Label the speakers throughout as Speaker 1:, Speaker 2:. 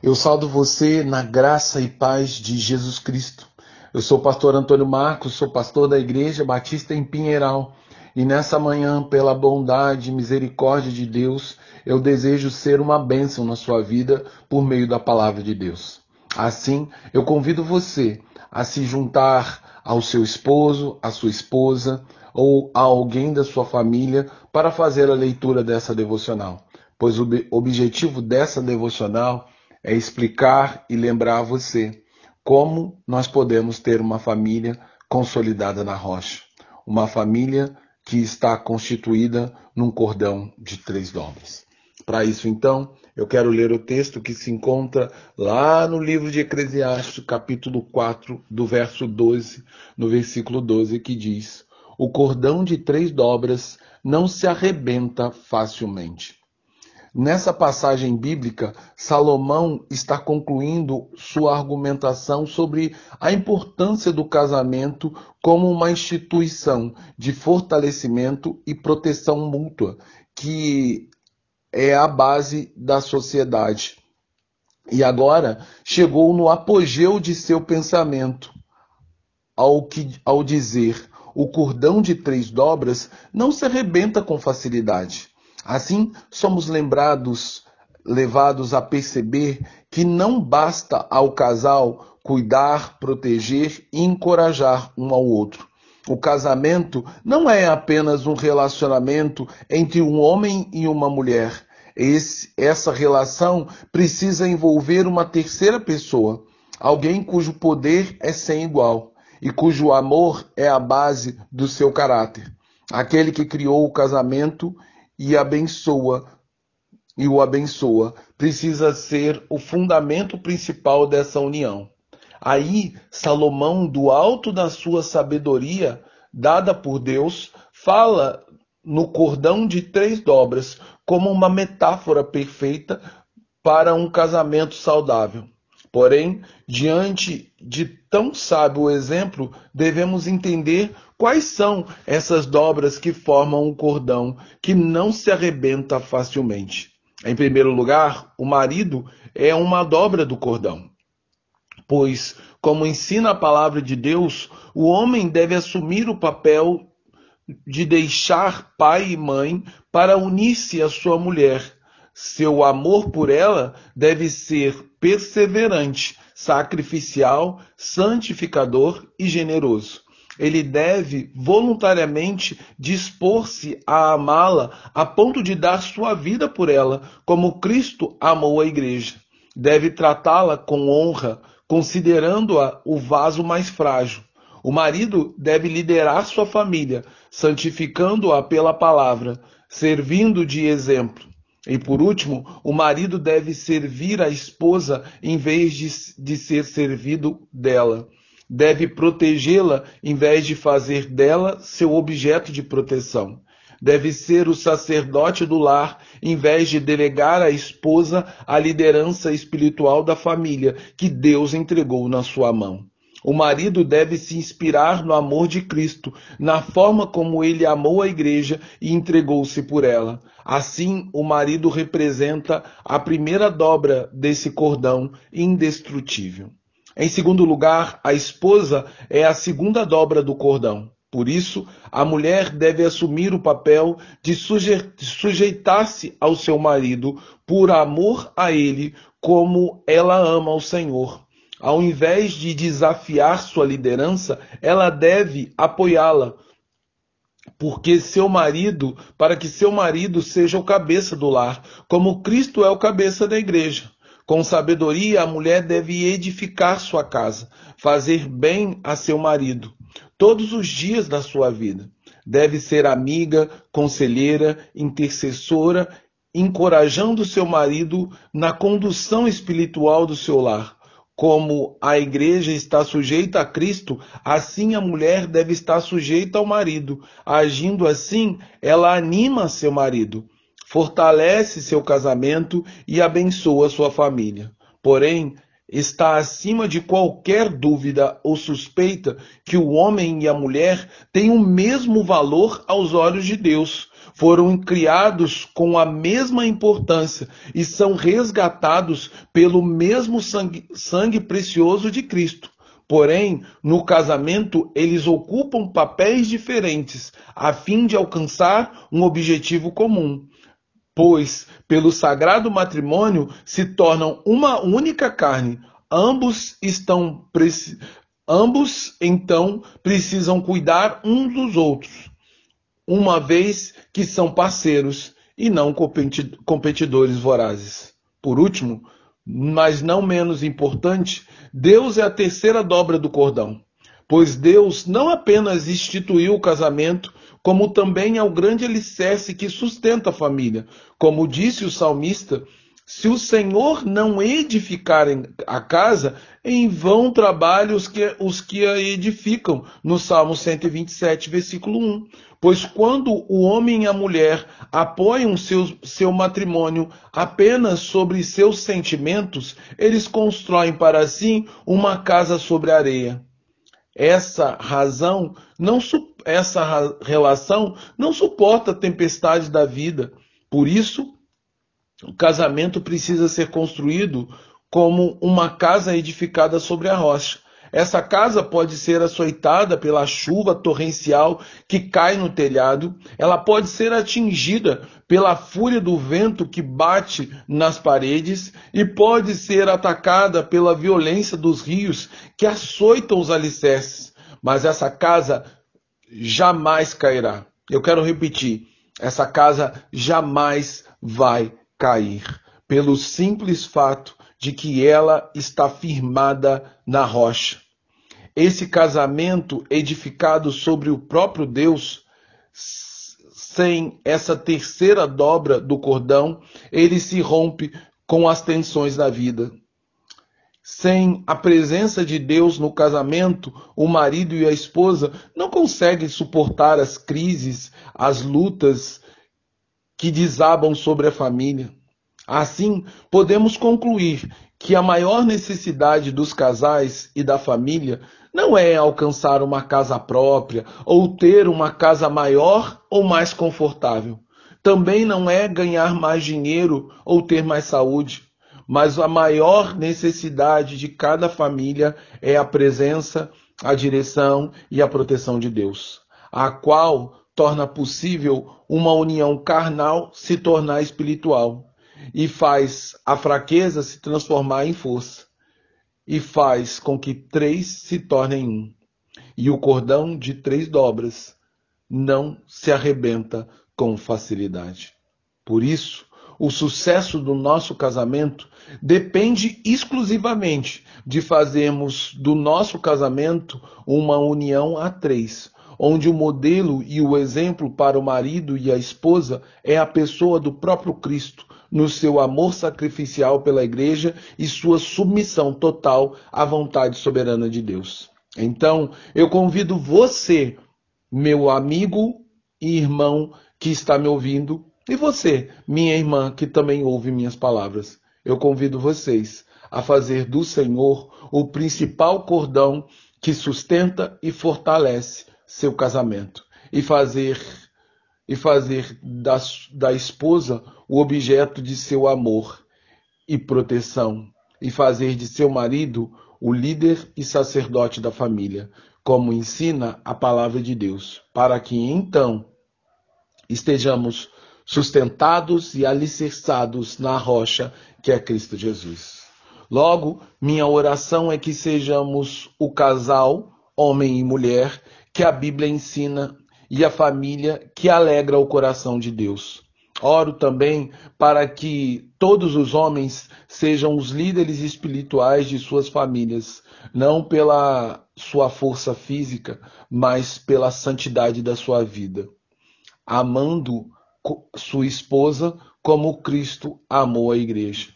Speaker 1: Eu saldo você na graça e paz de Jesus Cristo. Eu sou o pastor Antônio Marcos, sou pastor da Igreja Batista em Pinheiral. E nessa manhã, pela bondade e misericórdia de Deus, eu desejo ser uma bênção na sua vida por meio da palavra de Deus. Assim, eu convido você a se juntar ao seu esposo, à sua esposa ou a alguém da sua família para fazer a leitura dessa devocional, pois o objetivo dessa devocional é explicar e lembrar a você como nós podemos ter uma família consolidada na rocha, uma família que está constituída num cordão de três dobras. Para isso, então, eu quero ler o texto que se encontra lá no livro de Eclesiastes, capítulo 4, do verso 12, no versículo 12, que diz: O cordão de três dobras não se arrebenta facilmente. Nessa passagem bíblica, Salomão está concluindo sua argumentação sobre a importância do casamento como uma instituição de fortalecimento e proteção mútua, que é a base da sociedade. E agora chegou no apogeu de seu pensamento, ao, que, ao dizer: o cordão de três dobras não se arrebenta com facilidade Assim, somos lembrados, levados a perceber que não basta ao casal cuidar, proteger e encorajar um ao outro. O casamento não é apenas um relacionamento entre um homem e uma mulher. Esse, essa relação precisa envolver uma terceira pessoa, alguém cujo poder é sem igual e cujo amor é a base do seu caráter. Aquele que criou o casamento e abençoa e o abençoa precisa ser o fundamento principal dessa união. Aí Salomão, do alto da sua sabedoria dada por Deus, fala no cordão de três dobras como uma metáfora perfeita para um casamento saudável. Porém, diante de tão sábio exemplo, devemos entender quais são essas dobras que formam um cordão que não se arrebenta facilmente. Em primeiro lugar, o marido é uma dobra do cordão. Pois, como ensina a palavra de Deus, o homem deve assumir o papel de deixar pai e mãe para unir-se à sua mulher seu amor por ela deve ser perseverante, sacrificial, santificador e generoso. Ele deve voluntariamente dispor-se a amá-la a ponto de dar sua vida por ela, como Cristo amou a igreja. Deve tratá-la com honra, considerando-a o vaso mais frágil. O marido deve liderar sua família, santificando-a pela palavra, servindo de exemplo. E por último, o marido deve servir a esposa em vez de, de ser servido dela. Deve protegê-la em vez de fazer dela seu objeto de proteção. Deve ser o sacerdote do lar em vez de delegar à esposa a liderança espiritual da família que Deus entregou na sua mão. O marido deve se inspirar no amor de Cristo, na forma como ele amou a igreja e entregou-se por ela. Assim, o marido representa a primeira dobra desse cordão indestrutível. Em segundo lugar, a esposa é a segunda dobra do cordão. Por isso, a mulher deve assumir o papel de sujeitar-se ao seu marido por amor a ele, como ela ama o Senhor. Ao invés de desafiar sua liderança, ela deve apoiá-la, porque seu marido, para que seu marido seja o cabeça do lar, como Cristo é o cabeça da igreja. Com sabedoria, a mulher deve edificar sua casa, fazer bem a seu marido, todos os dias da sua vida. Deve ser amiga, conselheira, intercessora, encorajando seu marido na condução espiritual do seu lar como a igreja está sujeita a Cristo, assim a mulher deve estar sujeita ao marido. Agindo assim, ela anima seu marido, fortalece seu casamento e abençoa sua família. Porém, está acima de qualquer dúvida ou suspeita que o homem e a mulher têm o mesmo valor aos olhos de Deus. Foram criados com a mesma importância e são resgatados pelo mesmo sangue, sangue precioso de Cristo. Porém, no casamento, eles ocupam papéis diferentes, a fim de alcançar um objetivo comum pois pelo sagrado matrimônio se tornam uma única carne. Ambos estão ambos então precisam cuidar uns dos outros, uma vez que são parceiros e não competidores vorazes. Por último, mas não menos importante, Deus é a terceira dobra do cordão, pois Deus não apenas instituiu o casamento como também é o grande alicerce que sustenta a família. Como disse o salmista, se o Senhor não edificar a casa, em vão trabalham os que, os que a edificam, no Salmo 127, versículo 1. Pois quando o homem e a mulher apoiam seu, seu matrimônio apenas sobre seus sentimentos, eles constroem para si uma casa sobre areia. Essa razão não essa relação não suporta a tempestade da vida. Por isso, o casamento precisa ser construído como uma casa edificada sobre a rocha. Essa casa pode ser açoitada pela chuva torrencial que cai no telhado, ela pode ser atingida pela fúria do vento que bate nas paredes e pode ser atacada pela violência dos rios que açoitam os alicerces. Mas essa casa jamais cairá. Eu quero repetir: essa casa jamais vai cair, pelo simples fato de que ela está firmada na rocha. Esse casamento edificado sobre o próprio Deus, sem essa terceira dobra do cordão, ele se rompe com as tensões da vida. Sem a presença de Deus no casamento, o marido e a esposa não conseguem suportar as crises, as lutas que desabam sobre a família. Assim, podemos concluir que a maior necessidade dos casais e da família não é alcançar uma casa própria ou ter uma casa maior ou mais confortável. Também não é ganhar mais dinheiro ou ter mais saúde. Mas a maior necessidade de cada família é a presença, a direção e a proteção de Deus, a qual torna possível uma união carnal se tornar espiritual e faz a fraqueza se transformar em força e faz com que três se tornem um. E o cordão de três dobras não se arrebenta com facilidade. Por isso, o sucesso do nosso casamento depende exclusivamente de fazermos do nosso casamento uma união a três, onde o modelo e o exemplo para o marido e a esposa é a pessoa do próprio Cristo, no seu amor sacrificial pela igreja e sua submissão total à vontade soberana de Deus. Então, eu convido você, meu amigo e irmão que está me ouvindo, e você, minha irmã, que também ouve minhas palavras, eu convido vocês a fazer do Senhor o principal cordão que sustenta e fortalece seu casamento. E fazer e fazer da, da esposa o objeto de seu amor e proteção. E fazer de seu marido o líder e sacerdote da família, como ensina a palavra de Deus, para que então estejamos sustentados e alicerçados na rocha que é Cristo Jesus. Logo, minha oração é que sejamos o casal, homem e mulher, que a Bíblia ensina e a família que alegra o coração de Deus. Oro também para que todos os homens sejam os líderes espirituais de suas famílias, não pela sua força física, mas pela santidade da sua vida, amando sua esposa como Cristo amou a igreja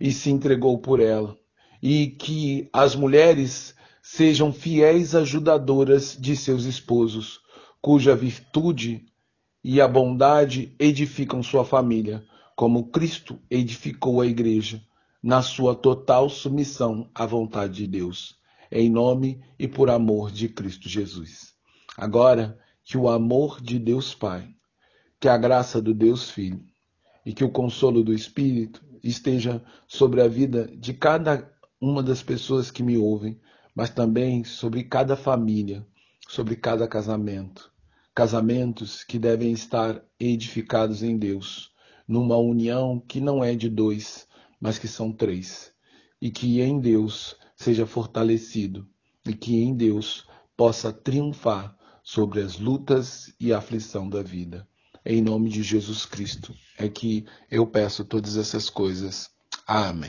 Speaker 1: e se entregou por ela. E que as mulheres sejam fiéis ajudadoras de seus esposos, cuja virtude e a bondade edificam sua família, como Cristo edificou a igreja, na sua total submissão à vontade de Deus, em nome e por amor de Cristo Jesus. Agora, que o amor de Deus Pai, que a graça do Deus Filho e que o consolo do Espírito esteja sobre a vida de cada uma das pessoas que me ouvem, mas também sobre cada família, sobre cada casamento. Casamentos que devem estar edificados em Deus, numa união que não é de dois, mas que são três, e que em Deus seja fortalecido, e que em Deus possa triunfar sobre as lutas e aflição da vida. Em nome de Jesus Cristo é que eu peço todas essas coisas. Amém.